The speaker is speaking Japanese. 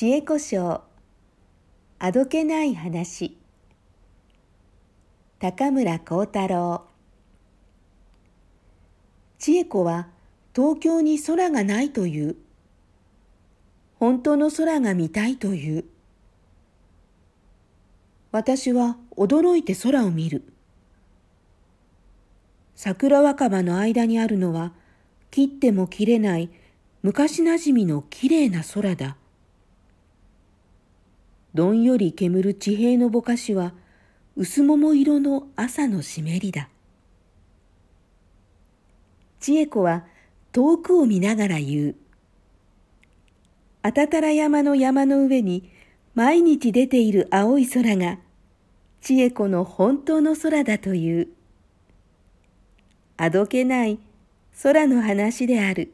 知恵子賞あどけない話。高村光太郎。知恵子は東京に空がないという。本当の空が見たいという。私は驚いて空を見る。桜若葉の間にあるのは切っても切れない昔なじみのきれいな空だ。どんより煙る地平のぼかしは薄桃色の朝の湿りだ。千恵子は遠くを見ながら言う。あたたら山の山の上に毎日出ている青い空が千恵子の本当の空だという。あどけない空の話である。